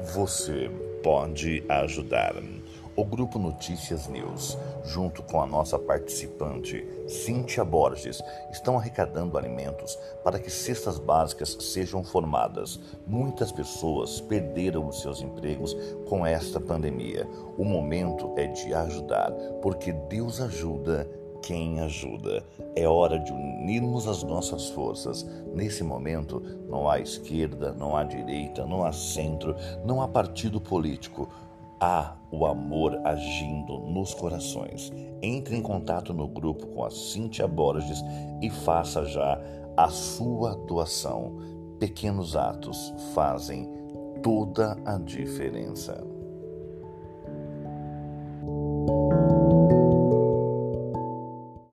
Você pode ajudar. O Grupo Notícias News, junto com a nossa participante, Cíntia Borges, estão arrecadando alimentos para que cestas básicas sejam formadas. Muitas pessoas perderam os seus empregos com esta pandemia. O momento é de ajudar, porque Deus ajuda quem ajuda. É hora de unirmos as nossas forças. Nesse momento, não há esquerda, não há direita, não há centro, não há partido político. Há o amor agindo nos corações. Entre em contato no grupo com a Cíntia Borges e faça já a sua doação. Pequenos atos fazem toda a diferença.